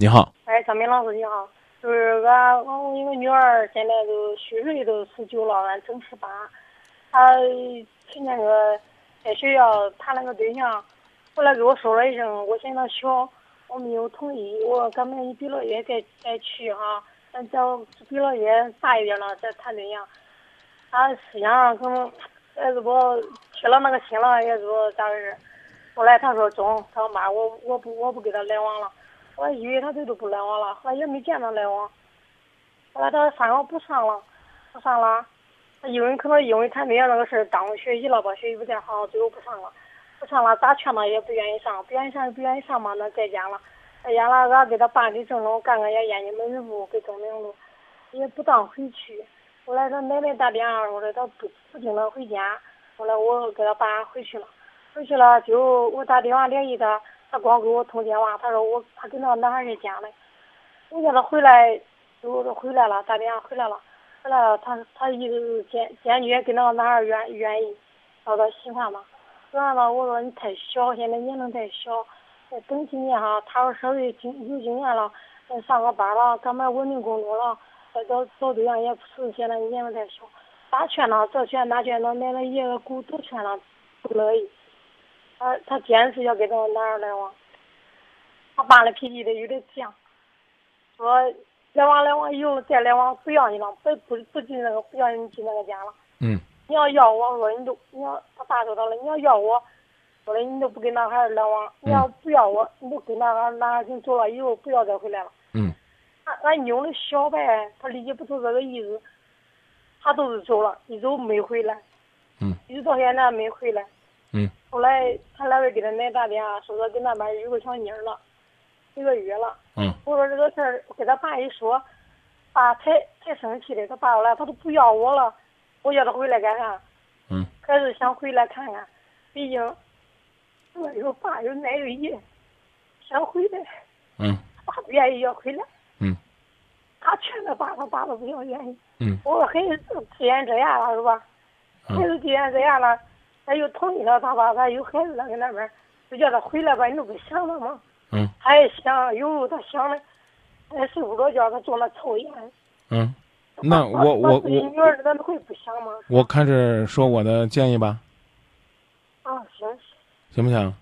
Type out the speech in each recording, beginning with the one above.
你好，哎，张明老师你好，就是俺我一个女儿现在都虚岁都十九了，俺正十八。她去年个在学校谈了个对象，后来给我说了一声，我嫌她小，我没有同意。我赶明你毕了业再再去哈，咱等毕了业大一点了再谈对象。她思想上可能也是不铁了那个心了，也是咋回事。后来她说中，她说妈，我我不我不跟他来往了。我以为他这都不来往了，后来也没见他来往。后来他上学不上了，不上了。他因为可能因为谈对象那个事儿耽误学习了吧，学习不太好，最后不上了。不上了，咋劝他也不愿意上，不愿意上不愿意上嘛，那在家了。在家了，俺给他办的证了，干干也眼睛门市部给证明了，也不当回去。后来他奶奶打电话说的，他不不经常回家。后来我给他办回去了，回去了就我打电话联系他。他光给我通电话，他说我他跟那个男孩在家呢。我叫他回来，就回来了，打电话回来了，回来了。他他一直坚坚决跟那个男孩愿愿意，找他喜欢嘛。完了，我说你太小，现在年龄太小，再等几年哈。他说稍微经有经验了，上个班了，干嘛稳定工作了，再找找对象也不是现在年龄太小。咋劝他这劝那劝，那奶奶爷爷姑都劝他，不乐意。他他坚持要跟这个男孩来往，他爸的脾气的有点犟，说来往来往以后再来往不要你了，不不不进那个不要你进那个家了。嗯。你要要我说你都你要他爸说他了，你要要我，说的你都不跟那孩来往，你要不要我，你都跟那个男孩跟走了以后不要再回来了。嗯。俺俺妞的小呗，他理解不出这个意思，他都是走了，一走没回来。嗯。一直到现在没回来。嗯。后来他来回给他奶打电话，说他跟那边有个小妮儿了，一个月了。嗯。我说这个事儿，给他爸一说，爸太太生气了。他爸来，他都不要我了，我叫他回来干啥？嗯。还是想回来看看，毕竟我有爸有奶有爷，想回来。嗯。爸不愿意要回来。嗯。他劝他爸，他爸都不要愿意。嗯。我说孩子既然这样了，是吧？孩子既然这样了。他又同意了他爸，他有孩子了，跟那边就叫他回来吧，你都不想了吗？嗯。他也想，有他想的，他睡不着觉，他坐那抽烟。嗯。那我我我。女儿咱会不想吗？我开始说我的建议吧。啊，行行。行不行？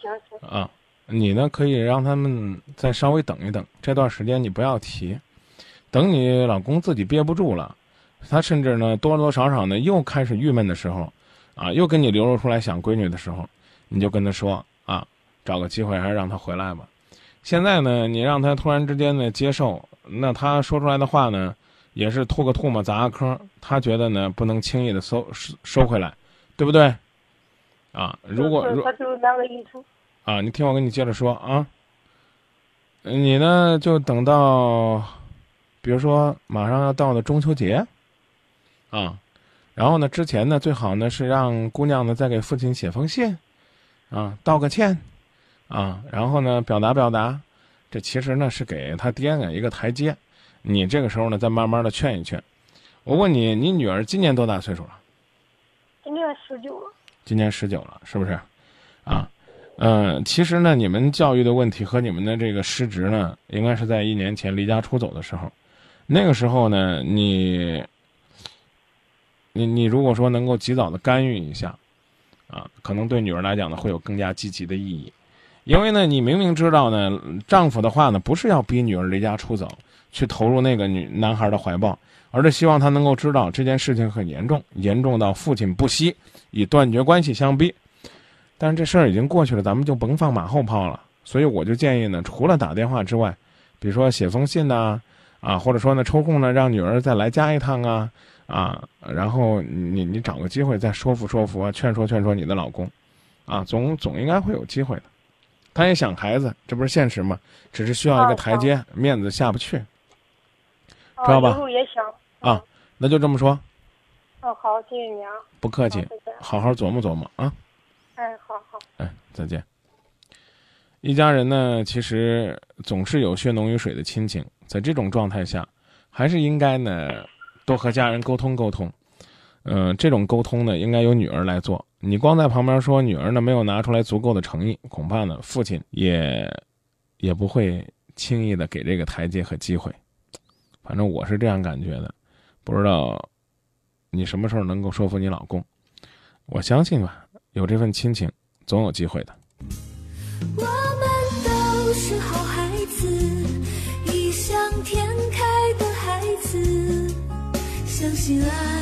行行。啊，你呢可以让他们再稍微等一等，这段时间你不要提，等你老公自己憋不住了。他甚至呢，多多少少呢，又开始郁闷的时候，啊，又跟你流露出来想闺女的时候，你就跟他说啊，找个机会还是让他回来吧。现在呢，你让他突然之间的接受，那他说出来的话呢，也是吐个唾沫砸个坑，他觉得呢不能轻易的收收收回来，对不对？啊，如果如他就两个意思。啊，你听我跟你接着说啊，你呢就等到，比如说马上要到的中秋节。啊，然后呢？之前呢，最好呢是让姑娘呢再给父亲写封信，啊，道个歉，啊，然后呢表达表达，这其实呢是给他爹呢一个台阶。你这个时候呢再慢慢的劝一劝。我问你，你女儿今年多大岁数了？今年十九了。今年十九了，是不是？啊，嗯，其实呢，你们教育的问题和你们的这个失职呢，应该是在一年前离家出走的时候，那个时候呢，你。你你如果说能够及早的干预一下，啊，可能对女儿来讲呢会有更加积极的意义，因为呢你明明知道呢丈夫的话呢不是要逼女儿离家出走去投入那个女男孩的怀抱，而是希望他能够知道这件事情很严重，严重到父亲不惜以断绝关系相逼。但是这事儿已经过去了，咱们就甭放马后炮了。所以我就建议呢，除了打电话之外，比如说写封信呐，啊，或者说呢抽空呢让女儿再来家一趟啊。啊，然后你你找个机会再说服说服啊，劝说劝说你的老公，啊，总总应该会有机会的。他也想孩子，这不是现实吗？只是需要一个台阶，面子下不去，知道吧？也想啊，那就这么说。哦，好，谢谢你啊。不客气，好好琢磨琢磨啊。哎，好好。哎，再见。一家人呢，其实总是有血浓于水的亲情，在这种状态下，还是应该呢。多和家人沟通沟通，嗯，这种沟通呢，应该由女儿来做。你光在旁边说女儿呢没有拿出来足够的诚意，恐怕呢父亲也也不会轻易的给这个台阶和机会。反正我是这样感觉的，不知道你什么时候能够说服你老公。我相信吧，有这份亲情，总有机会的。我们都是好孩起来。